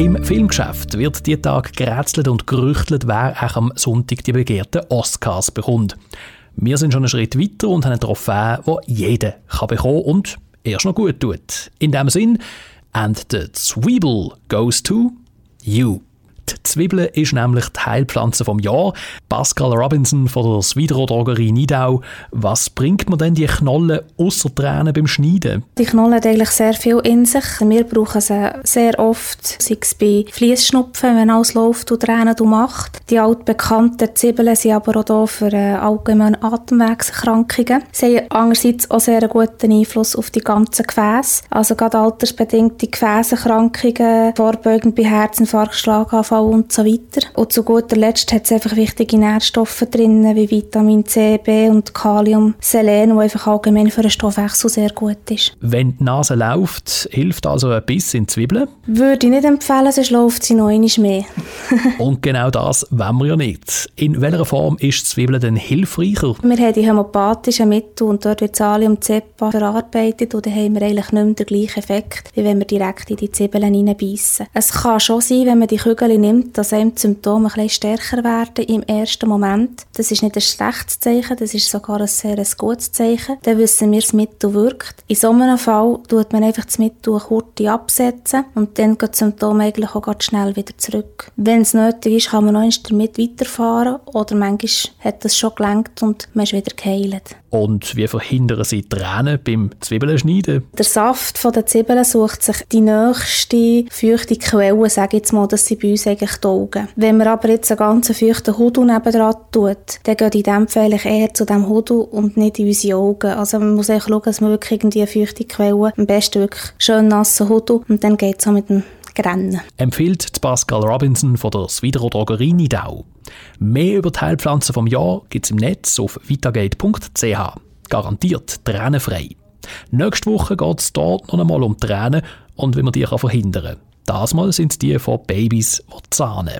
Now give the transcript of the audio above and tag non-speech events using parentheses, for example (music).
Im Filmgeschäft wird die Tag gerätselt und gerüchtelt, wer auch am Sonntag die begehrten Oscars bekommt. Wir sind schon einen Schritt weiter und haben eine Trophäe, die jeder kann bekommen und erst noch gut tut. In dem Sinn, and the Zwiebel goes to you. Die Zwiebel ist nämlich die Heilpflanze vom Jahr. Pascal Robinson von der Swidro Nidau. Was bringt man denn die Knollen außer Tränen beim Schneiden? Die Knollen haben eigentlich sehr viel in sich. Wir brauchen sie sehr oft, sei es bei Fließschnupfen, wenn alles läuft und Tränen macht. Die altbekannten Zwiebeln sind aber auch da für äh, allgemeine Atemwegserkrankungen. Sie haben andererseits auch sehr guten Einfluss auf die ganzen Gefäße. Also gerade altersbedingte Gefäßerkrankungen, vorbeugend bei Herzinfarkt, Schlaganfall und so weiter. Und zu guter Letzt hat es einfach wichtige Nährstoffe drin, wie Vitamin C, B und Kalium, Selen, wo einfach allgemein für den Stoffwechsel sehr gut ist. Wenn die Nase läuft, hilft also ein Biss in Zwiebeln? Würde ich nicht empfehlen, sonst läuft sie noch einmal mehr. (laughs) und genau das wollen wir ja nicht. In welcher Form ist Zwiebeln denn hilfreicher? Wir haben die homöopathischen Mittel und dort wird Salium Zepa verarbeitet und dann haben wir eigentlich nicht mehr den gleichen Effekt, wie wenn wir direkt in die Zwiebeln hineinbeissen. Es kann schon sein, wenn man die Kügel nimmt, dass einem die Symptome ein bisschen stärker werden im ersten Moment. Das ist nicht ein schlechtes Zeichen, das ist sogar ein sehr ein gutes Zeichen. Dann wissen wir, das Mittel wirkt. In so einem Fall tut man einfach das Mittel kurz absetzen und dann geht das Symptom eigentlich auch ganz schnell wieder zurück. Wenn es nötig ist, kann man noch damit weiterfahren oder manchmal hat das schon gelangt und man ist wieder geheilt. Und wie verhindern Sie Tränen beim Zwiebelschneiden? Der Saft von der Zwiebeln sucht sich die nächste feuchte Quelle, sage ich jetzt mal, dass sie bei uns eigentlich die Augen. Wenn man aber jetzt einen ganzen feuchten Hudu nebendran tut, dann geht die Dämpfe eigentlich eher zu dem Hudu und nicht in unsere Augen. Also man muss eigentlich schauen, dass man wirklich irgendwie eine feuchte Quelle, am besten wirklich schön nassen Hudu und dann geht es auch mit dem Grennen. Empfiehlt Pascal Robinson von der Swidro Drogerie Nidau. Mehr über die Heilpflanzen vom Jahr gibt es im Netz auf vitagate.ch. Garantiert tränenfrei. Nächste Woche geht es dort noch einmal um Tränen und wie man die verhindern kann. Das Mal sind die von Babys, die zahnen.